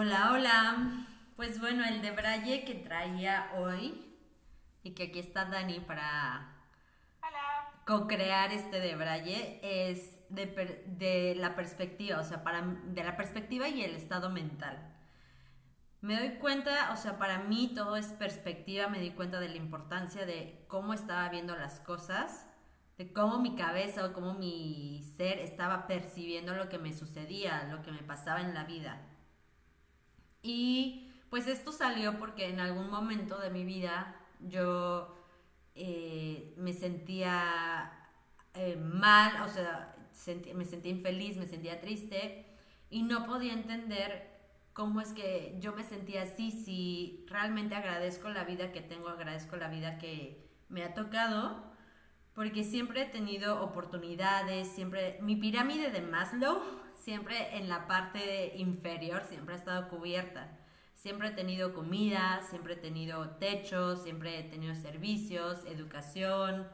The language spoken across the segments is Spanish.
Hola, hola. Pues bueno, el de Braille que traía hoy y que aquí está Dani para co-crear este de Braille es de, de, la perspectiva, o sea, para, de la perspectiva y el estado mental. Me doy cuenta, o sea, para mí todo es perspectiva, me di cuenta de la importancia de cómo estaba viendo las cosas, de cómo mi cabeza o cómo mi ser estaba percibiendo lo que me sucedía, lo que me pasaba en la vida. Y pues esto salió porque en algún momento de mi vida yo eh, me sentía eh, mal, o sea, me sentía infeliz, me sentía triste y no podía entender cómo es que yo me sentía así, si realmente agradezco la vida que tengo, agradezco la vida que me ha tocado, porque siempre he tenido oportunidades, siempre, mi pirámide de Maslow, siempre en la parte inferior, siempre ha estado cubierta. Siempre he tenido comida, siempre he tenido techo, siempre he tenido servicios, educación,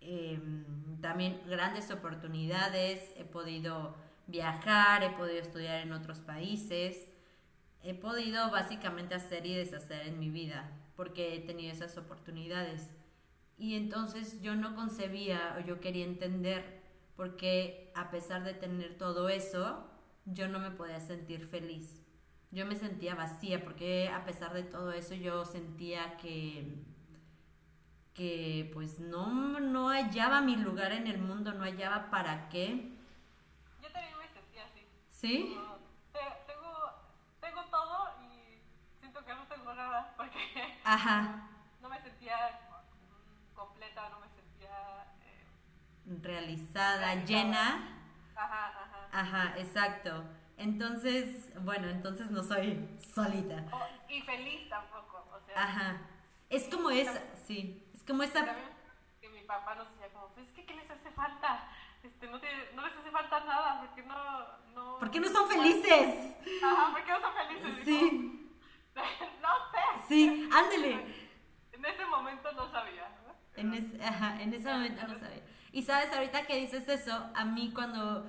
em, también grandes oportunidades, he podido viajar, he podido estudiar en otros países, he podido básicamente hacer y deshacer en mi vida porque he tenido esas oportunidades. Y entonces yo no concebía o yo quería entender por qué a pesar de tener todo eso, yo no me podía sentir feliz yo me sentía vacía porque a pesar de todo eso yo sentía que que pues no, no hallaba mi lugar en el mundo, no hallaba para qué. Yo también me sentía así. ¿Sí? tengo, tengo todo y siento que no tengo nada porque Ajá. no me sentía completa, no me sentía eh, realizada, llena. Ajá, ajá. Ajá, exacto. Entonces, bueno, entonces no soy solita. y feliz tampoco, o sea. Ajá. Es como esa, sí, es como esa... Que mi papá nos decía como, pues es que ¿qué les hace falta? Este, no, no les hace falta nada, porque no... no ¿Por qué no son felices? Ajá, ¿por qué no son felices? Sí. no sé. Sí, ándele. En ese momento no sabía. ¿no? En, ese, ajá, en ese momento no sabía. Y sabes, ahorita que dices eso, a mí cuando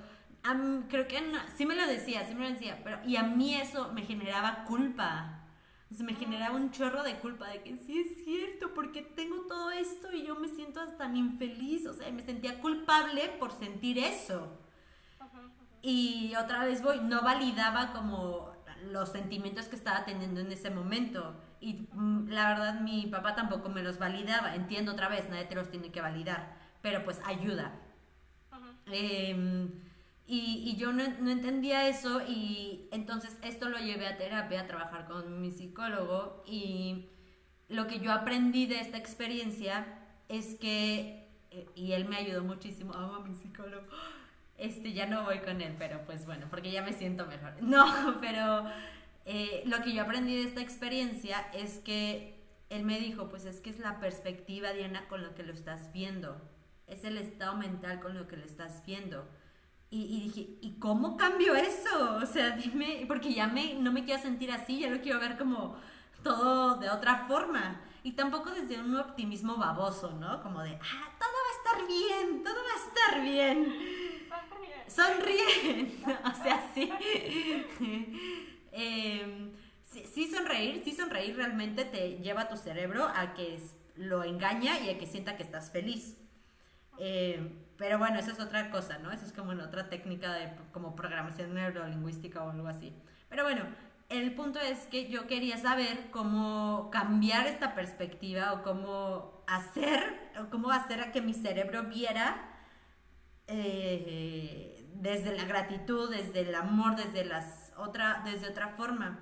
creo que sí me lo decía, sí me lo decía, pero y a mí eso me generaba culpa. O sea, me generaba un chorro de culpa de que sí es cierto, porque tengo todo esto y yo me siento tan infeliz, o sea, me sentía culpable por sentir eso. Y otra vez voy, no validaba como los sentimientos que estaba teniendo en ese momento. Y mm, la verdad mi papá tampoco me los validaba. Entiendo otra vez, nadie te los tiene que validar, pero pues ayuda. Y, y yo no, no, entendía eso y entonces esto lo llevé a terapia, a trabajar con mi psicólogo y lo que yo aprendí de esta experiencia es que, eh, y él me ayudó muchísimo, amo a mi psicólogo, este, ya no voy con él, pero pues bueno, porque ya me siento mejor. No, pero eh, lo que yo aprendí de esta experiencia es que él me dijo, pues es que es la perspectiva, Diana, con lo que lo estás viendo, es el estado mental con lo que lo estás viendo y, dije, ¿y cómo cambio eso? O sea, dime, porque ya me, no me quiero sentir así, ya lo quiero ver como todo de otra forma. Y tampoco desde un optimismo baboso, ¿no? Como de, ah, todo va a estar bien, todo va a estar bien. Sonríe. o sea, sí. Em, sí. sí. sonreír, sí sonreír realmente te lleva a tu cerebro a que lo engaña y a que sienta que estás feliz. Eh, pero bueno, eso es otra cosa, ¿no? Eso es como en otra técnica de como programación neurolingüística o algo así. Pero bueno, el punto es que yo quería saber cómo cambiar esta perspectiva o cómo hacer, o cómo hacer a que mi cerebro viera eh, desde la gratitud, desde el amor, desde, las otra, desde otra forma.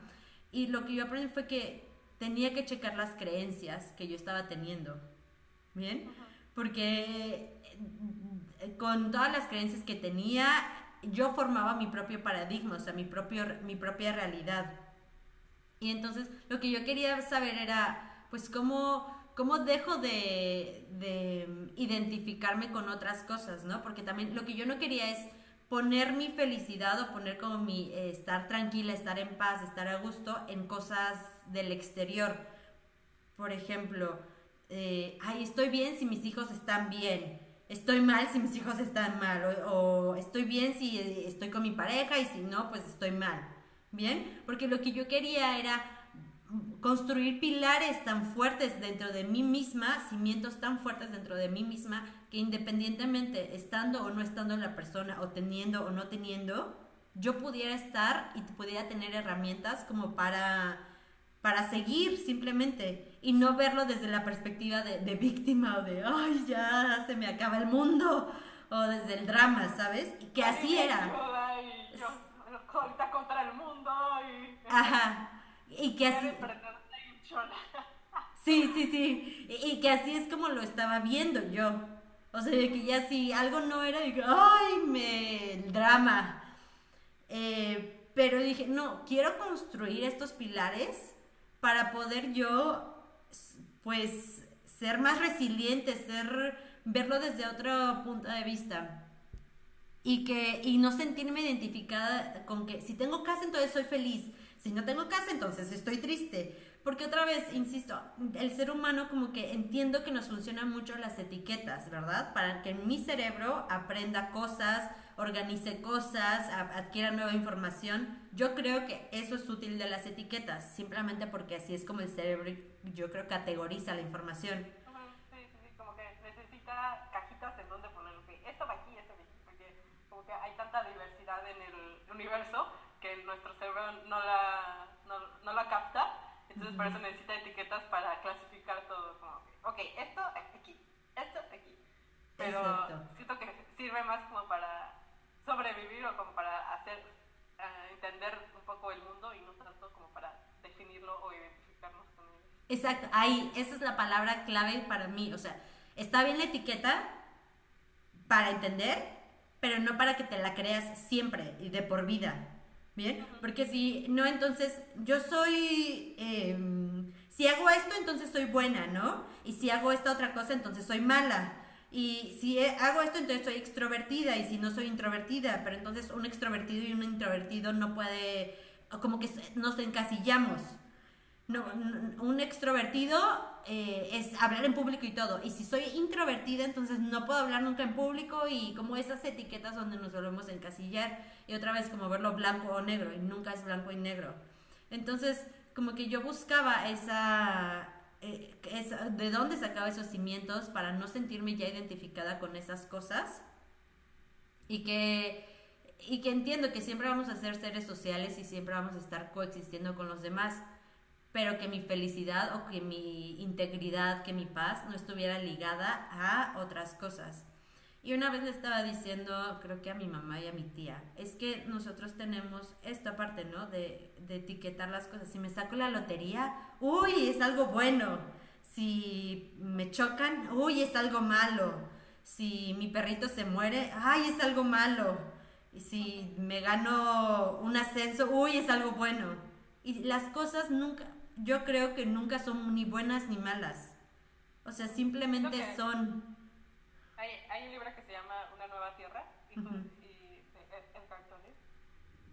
Y lo que yo aprendí fue que tenía que checar las creencias que yo estaba teniendo. ¿Bien? Porque con todas las creencias que tenía, yo formaba mi propio paradigma, o sea, mi, propio, mi propia realidad. Y entonces lo que yo quería saber era, pues, cómo, cómo dejo de, de identificarme con otras cosas, ¿no? Porque también lo que yo no quería es poner mi felicidad o poner como mi eh, estar tranquila, estar en paz, estar a gusto en cosas del exterior. Por ejemplo, eh, ay, estoy bien si mis hijos están bien estoy mal si mis hijos están mal, o, estoy bien si estoy con mi pareja y si no, pues estoy mal. ¿bien? Porque lo que yo quería era construir pilares tan fuertes dentro de mí misma, cimientos tan fuertes dentro de mí misma, que independientemente estando o no estando la persona, o teniendo o no teniendo, yo pudiera estar y pudiera tener herramientas como para, para seguir simplemente y no verlo desde la perspectiva de, de víctima o de, ay, ya se me acaba el mundo, o desde el drama, ¿sabes? Que así era. Y yo, contra el mundo y... Ajá. Y que así... Sí, sí, sí. Y, que así es como lo estaba viendo yo. O sea, que ya si algo no era, digo, ¡ay, me... el drama! Eh, pero dije, no, quiero construir estos pilares para poder yo, pues, ser más resiliente, ser, verlo desde otro punto de vista. Y, que, y no sentirme identificada con que si tengo casa, entonces soy feliz. Si no tengo casa, entonces estoy triste. Porque otra vez, insisto, el ser humano como que entiendo que nos funcionan mucho las etiquetas, ¿verdad? Para que mi cerebro aprenda cosas, organice cosas, adquiera nueva información. Yo creo que eso es útil de las etiquetas, simplemente porque así es como el cerebro, yo creo, categoriza la información. Sí, sí, sí, como que necesita cajitas en donde poner, esto va aquí, esto va aquí, porque como que hay tanta diversidad en el universo que nuestro cerebro no la, no, no la capta entonces, por eso necesita etiquetas para clasificar todo. Como, ok, esto aquí, esto aquí. Pero siento que sirve más como para sobrevivir o como para hacer, uh, entender un poco el mundo y no tanto como para definirlo o identificarnos con él. Exacto, ahí, esa es la palabra clave para mí. O sea, está bien la etiqueta para entender, pero no para que te la creas siempre y de por vida. Bien, porque si no, entonces yo soy, em, si hago esto, entonces soy buena, ¿no? Y si hago esta otra cosa, entonces soy mala. Y si hago esto, entonces soy extrovertida. Y si no soy introvertida, pero entonces un extrovertido y un introvertido no puede, como que nos encasillamos. No, un extrovertido eh, es hablar en público y todo. Y si soy introvertida, entonces no puedo hablar nunca en público y como esas etiquetas donde nos volvemos a encasillar. Y otra vez como verlo blanco o negro y nunca es blanco y negro. Entonces, como que yo buscaba esa, eh, esa de dónde sacaba esos cimientos para no sentirme ya identificada con esas cosas. Y que y que entiendo que siempre vamos a ser seres sociales y siempre vamos a estar coexistiendo con los demás pero que mi felicidad o que mi integridad, que mi paz no estuviera ligada a otras cosas. Y una vez le estaba diciendo, creo que a mi mamá y a mi tía, es que nosotros tenemos esta parte, ¿no? De, de etiquetar las cosas. Si me saco la lotería, uy, es algo bueno. Si me chocan, uy, es algo malo. Si mi perrito se muere, ay, es algo malo. Y si me gano un ascenso, uy, es algo bueno. Y las cosas nunca, yo creo que nunca son ni buenas ni malas. O sea, simplemente son... Hay, hay, un libro que se llama Una nueva tierra y, y en cartones.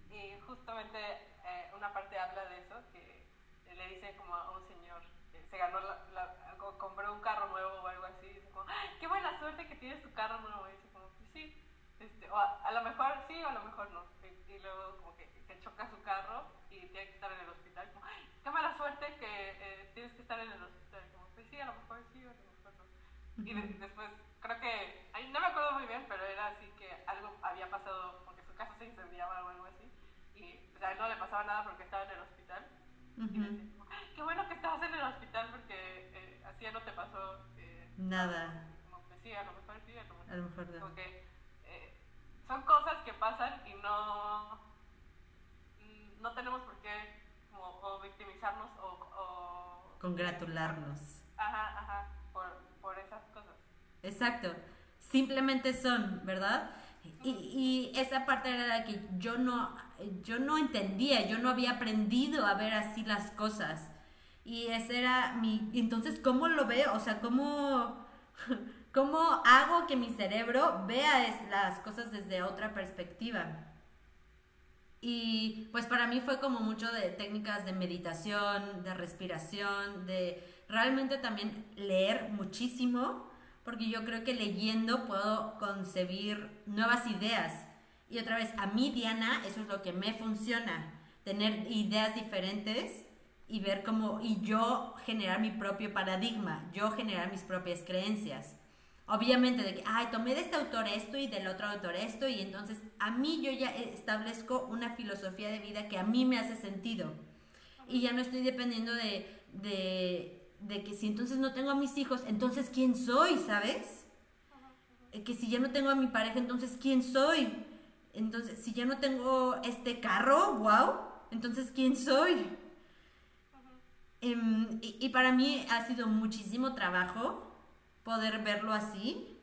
Y justamente eh, una parte habla de eso, que le dice como a un señor que se ganó, la, compró un carro nuevo o algo así, y dice como, qué buena suerte que tienes tu carro nuevo. Y dice como, sí, este, o a, lo mejor sí o a lo mejor no. Y, y luego como que se choca su carro y tiene que estar en el hospital. Como, qué mala suerte que eh, tienes que estar en el hospital. Como, pues sí, a lo mejor sí, a lo mejor no. Y después, creo que, no me acuerdo muy bien, pero era así que algo había pasado, porque su casa se incendiaba o algo así. Y pues, a él no le pasaba nada porque estaba en el hospital. Y decía, qué bueno que estabas en el hospital porque eh, así ya no te pasó eh, nada. Como, pues sí, a lo mejor sí, a lo mejor, a lo mejor no. Como que eh, son cosas que pasan y no, no tenemos por qué o victimizarnos o, congratularnos. Ajá, Exacto, simplemente son, ¿verdad? Y, esa parte era la que yo no, yo no entendía, yo no había aprendido a ver así las cosas. Y ese era mi... Entonces, ¿cómo lo veo? O sea, ¿cómo, cómo hago que mi cerebro vea las cosas desde otra perspectiva? Y pues para mí fue como mucho de técnicas de meditación, de respiración, de realmente también leer muchísimo, porque yo creo que leyendo puedo concebir nuevas ideas. Y otra vez, a mí, Diana, eso es lo que me funciona. tener ideas diferentes y ver cómo, y yo generar mi propio paradigma, yo generar mis propias creencias. Obviamente de que, ay, tomé de este autor esto y del otro autor esto y entonces a mí yo ya establezco una filosofía de vida que a mí me hace sentido. Y ya no estoy dependiendo de, de, de que si entonces no tengo a mis hijos, entonces ¿quién soy? ¿Sabes? Que si ya no tengo a mi pareja, entonces ¿quién soy? Entonces, si ya no tengo este carro, wow, entonces ¿quién soy? Em, y, para mí ha sido muchísimo trabajo poder verlo así,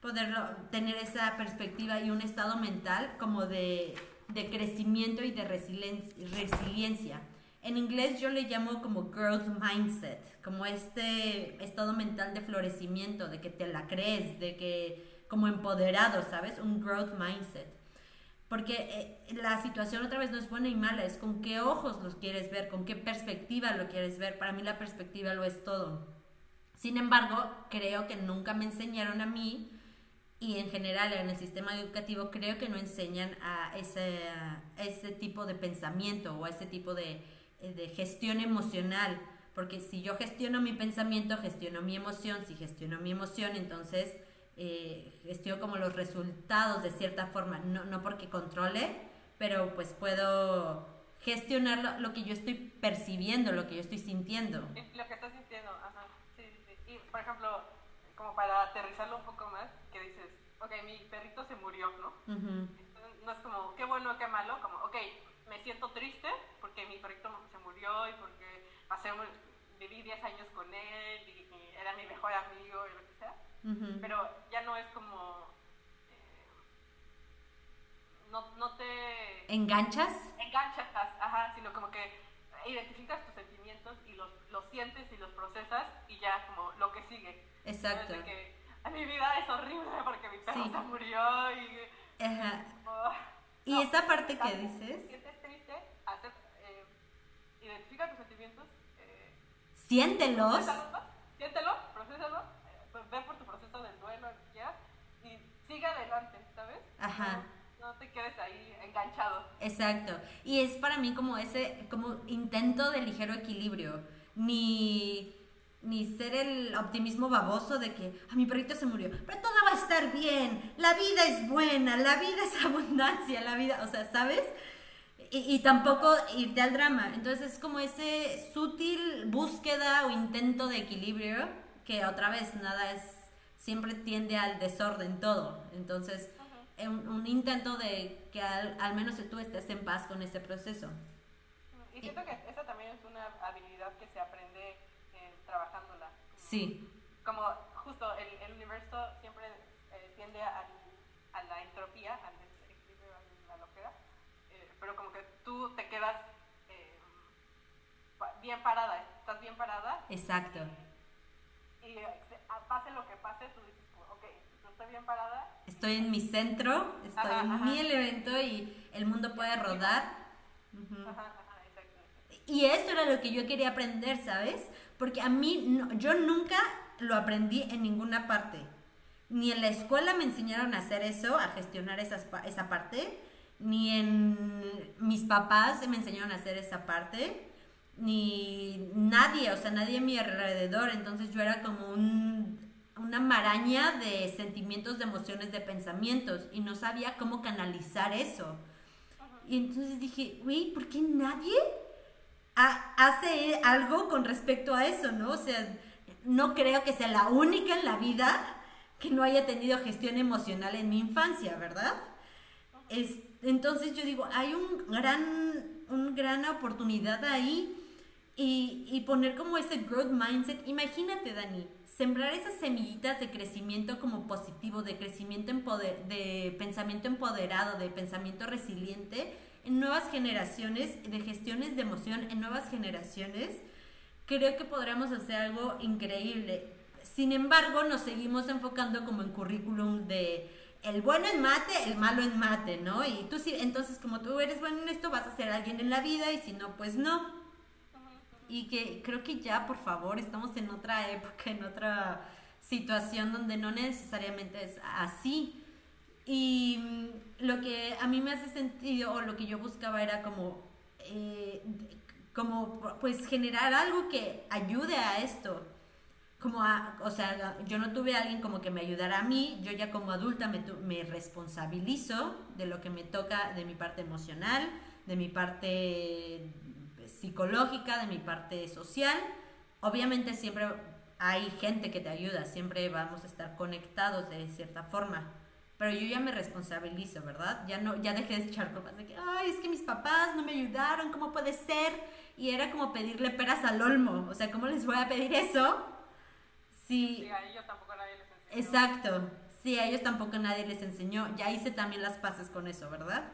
poder tener esa perspectiva y un estado mental como de, de crecimiento y de resiliencia. En inglés yo le llamo como growth mindset, como este estado mental de florecimiento, de que te la crees, de que como empoderado, ¿sabes? Un growth mindset. Porque eh, la situación otra vez no es buena y mala, es con qué ojos los quieres ver, con qué perspectiva lo quieres ver. Para mí la perspectiva lo es todo. Sin embargo, creo que nunca me enseñaron a mí y en general en el sistema educativo creo que no enseñan a ese, ese tipo de pensamiento o a ese tipo de, de gestión emocional. Porque si yo gestiono mi pensamiento, gestiono mi emoción. Si gestiono mi emoción, entonces eh, gestiono como los resultados de cierta forma, no, no porque controle, pero pues puedo gestionar lo, que yo estoy percibiendo, lo que yo estoy sintiendo. Lo que estás sintiendo, ajá, sí, sí. Y por ejemplo, como para aterrizarlo un poco más, que dices, ok, mi perrito se murió, ¿no? No es como, qué bueno, qué malo, como, ok, me siento triste porque mi perrito y porque pasé, viví 10 años con él y, y era mi mejor amigo y lo que sea pero ya no es como... Eh, no, no te... ¿Enganchas? Enganchas, ajá, sino como que identificas tus sentimientos y los, los sientes y los procesas y ya como lo que sigue. Exacto. que mi vida es horrible porque mi perro se murió y... Ajá. y esa parte que dices... Sientes triste, eh, identifica tus sentimientos. Eh, siéntelos. Siéntelo, procésalo ve por tu proceso del duelo, ya, y sigue adelante, ¿sabes? Ajá. No, te quedes ahí enganchado. Exacto. Y es para mí como ese, como intento de ligero equilibrio. Ni ni ser el optimismo baboso de que a mi perrito se murió, pero todo va a estar bien, la vida es buena, la vida es abundancia, la vida, o sea, ¿sabes? Y, y, tampoco irte al drama. Entonces es como ese sutil búsqueda o intento de equilibrio que otra vez nada es, siempre tiende al desorden todo. Entonces, un, intento de que al, menos tú estés en paz con ese proceso. Y siento que esa también es una habilidad que se aprende eh, trabajándola. Sí. Como justo el, el universo siempre eh, tiende a, a, la entropía, al desequilibrio, a la loquera, eh, pero como que tú te quedas bien parada, estás bien parada. Exacto y pase lo que pase, tú dices, ok, estoy bien parada. Estoy en mi centro, estoy en mi evento y el mundo puede rodar. y esto era lo que yo quería aprender, ¿sabes? Porque a mí, yo nunca lo aprendí en ninguna parte. Ni en la escuela me enseñaron a hacer eso, a gestionar esas, esa parte, ni en mis papás me enseñaron a hacer esa parte ni nadie, o sea, nadie a mi alrededor. Entonces yo era como una maraña de sentimientos, de emociones, de pensamientos y no sabía cómo canalizar eso. Y entonces dije, güey, ¿por qué nadie hace algo con respecto a eso, no? O sea, no creo que sea la única en la vida que no haya tenido gestión emocional en mi infancia, ¿verdad? Es, entonces yo digo, hay un gran, una gran oportunidad ahí y, poner como ese growth mindset. Imagínate, Dani, sembrar esas semillitas de crecimiento como positivo, de crecimiento de pensamiento empoderado, de pensamiento resiliente en nuevas generaciones, de gestiones de emoción en nuevas generaciones, creo que podríamos hacer algo increíble. Sin embargo, nos seguimos enfocando como en currículum de el bueno en mate, el malo en mate, ¿no? Y tú sí, entonces como tú eres bueno en esto, vas a ser alguien en la vida y si no, pues no y que creo que ya, por favor, estamos en otra época, en otra situación donde no necesariamente es así. Y mm, lo que a mí me hace sentido o lo que yo buscaba era como eh, como pues generar algo que ayude a esto. Como a, o sea, yo no tuve a alguien como que me ayudara a mí, yo ya como adulta me, me responsabilizo de lo que me toca, de mi parte emocional, de mi parte psicológica, de mi parte social. Obviamente siempre hay gente que te ayuda, siempre vamos a estar conectados de cierta forma. Pero yo ya me responsabilizo, ¿verdad? Ya no ya dejé de echar culpas de que, ay, es que mis papás no me ayudaron, ¿cómo puede ser? Y era como pedirle peras al olmo, o sea, ¿cómo les voy a pedir eso? Sí, a ellos tampoco nadie les enseñó. Exacto, sí, a ellos tampoco nadie les enseñó. Ya hice también las paces con eso, ¿verdad?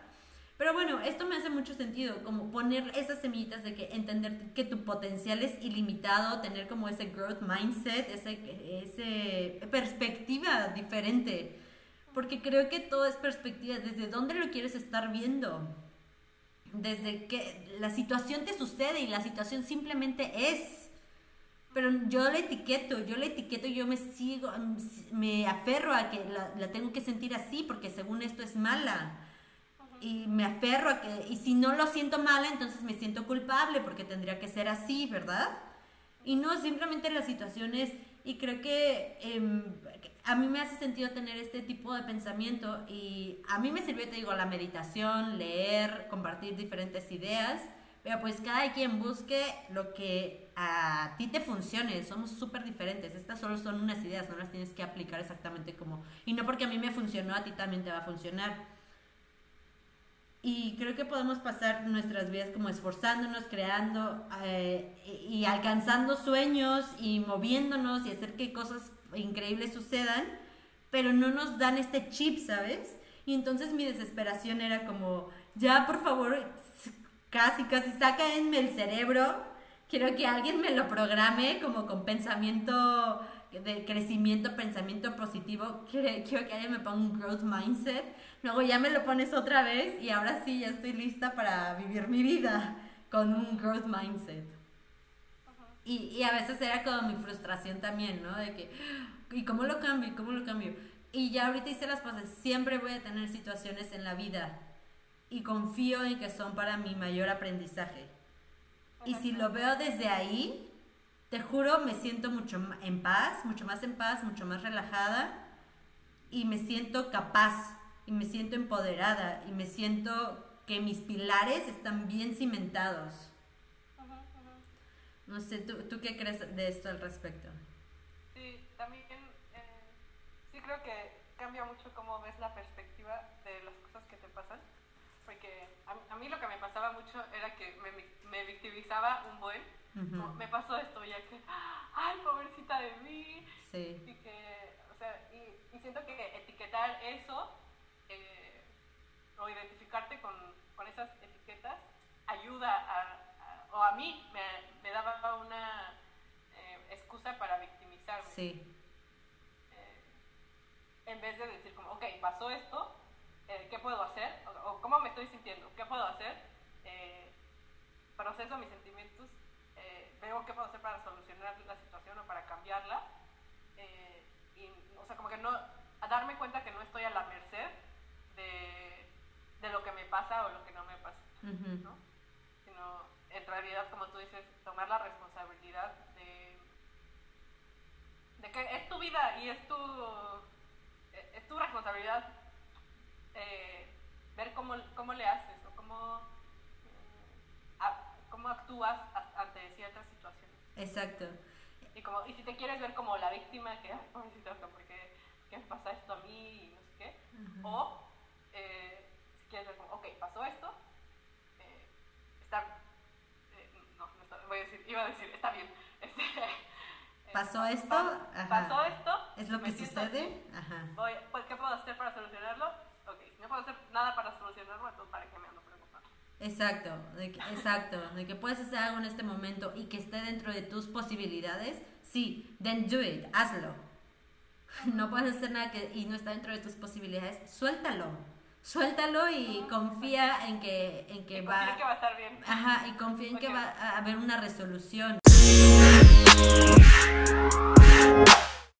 Pero bueno, esto me hace mucho sentido, como poner esas semillitas de que entender que tu potencial es ilimitado, tener como ese growth mindset, ese, ese perspectiva diferente. Porque creo que todo es perspectiva, desde dónde lo quieres estar viendo. Desde que la situación te sucede y la situación simplemente es. Pero yo la etiqueto, yo la etiqueto yo me sigo, me aferro a que la, la tengo que sentir así porque según esto es mala y me aferro a que, y si no lo siento mal, entonces me siento culpable porque tendría que ser así, ¿verdad? Y no, simplemente las situaciones, y creo que em, a mí me hace sentido tener este tipo de pensamiento y a mí me sirvió, te digo, la meditación, leer, compartir diferentes ideas, pues cada quien busque lo que a ti te funcione, somos súper diferentes, estas solo son unas ideas, no las tienes que aplicar exactamente como, y no porque a mí me funcionó, a ti también te va a funcionar. Y creo que podemos pasar nuestras vidas como esforzándonos, creando eh, y alcanzando sueños y moviéndonos y hacer que cosas increíbles sucedan, pero no nos dan este chip, ¿sabes? Y entonces mi desesperación era como, ya por favor, casi, casi sáquenme el cerebro, quiero que alguien me lo programe como con pensamiento de crecimiento, pensamiento positivo, quiero, quiero que alguien me ponga un growth mindset luego ya me lo pones otra vez y ahora sí ya estoy lista para vivir mi vida con un growth mindset. Y, y, a veces era como mi frustración también, ¿no? De que, ¿y cómo lo cambio? ¿Y cómo lo cambio? Y ya ahorita hice las cosas, siempre voy a tener situaciones en la vida y confío en que son para mi mayor aprendizaje. Y si lo veo desde ahí, te juro, me siento mucho en paz, mucho más en paz, mucho más relajada y me siento capaz y me siento empoderada y me siento que mis pilares están bien cimentados. No sé, ¿tú, ¿tú, qué crees de esto al respecto? Sí, también eh, sí creo que cambia mucho cómo ves la perspectiva de las cosas que te pasan, porque a, mí lo que me pasaba mucho era que me, me victimizaba un buen, me pasó esto ya que, ay, pobrecita de mí, sí. y que, o sea, y, y siento que etiquetar eso eh, o identificarte con, con, esas etiquetas ayuda a, o a mí me, me daba una eh, excusa para victimizarme. Sí. Eh, en vez de decir como, ok, pasó esto, ¿qué puedo hacer? Cómo me estoy sintiendo, ¿qué puedo hacer? proceso mis sentimientos, veo qué puedo hacer para solucionar la situación o para cambiarla. y, o sea, como que no, a darme cuenta que no estoy a la merced de, lo que me pasa o lo que no me pasa, ¿no? Sino, en realidad, como tú dices, tomar la responsabilidad de, de que es tu vida y es tu, es tu responsabilidad eh, ver cómo, cómo le haces o cómo, eh, cómo actúas ante ciertas situaciones. Exacto. Y, como, y si te quieres ver como la víctima, que, ay, pobrecito, porque qué me pasa esto a mí y no sé qué, o eh, si quieres ver como, ok, pasó esto, eh, está, eh, no, no está, voy a decir, iba a decir, está bien. Este, eh, ¿Pasó esto? Ajá. Pasó esto. ¿Es lo que sucede? Ajá. Voy, pues, ¿Qué puedo hacer para solucionarlo? No puedo hacer nada para solucionarlo, entonces ¿para qué me ando preocupando? Exacto, de que, exacto, de que puedes hacer algo en este momento y que esté dentro de tus posibilidades, sí, then do it, hazlo. No puedes hacer nada que, y no está dentro de tus posibilidades, suéltalo suéltalo y confía en que, en que va... Confía que va a estar bien. Ajá, y confía en que va a haber una resolución.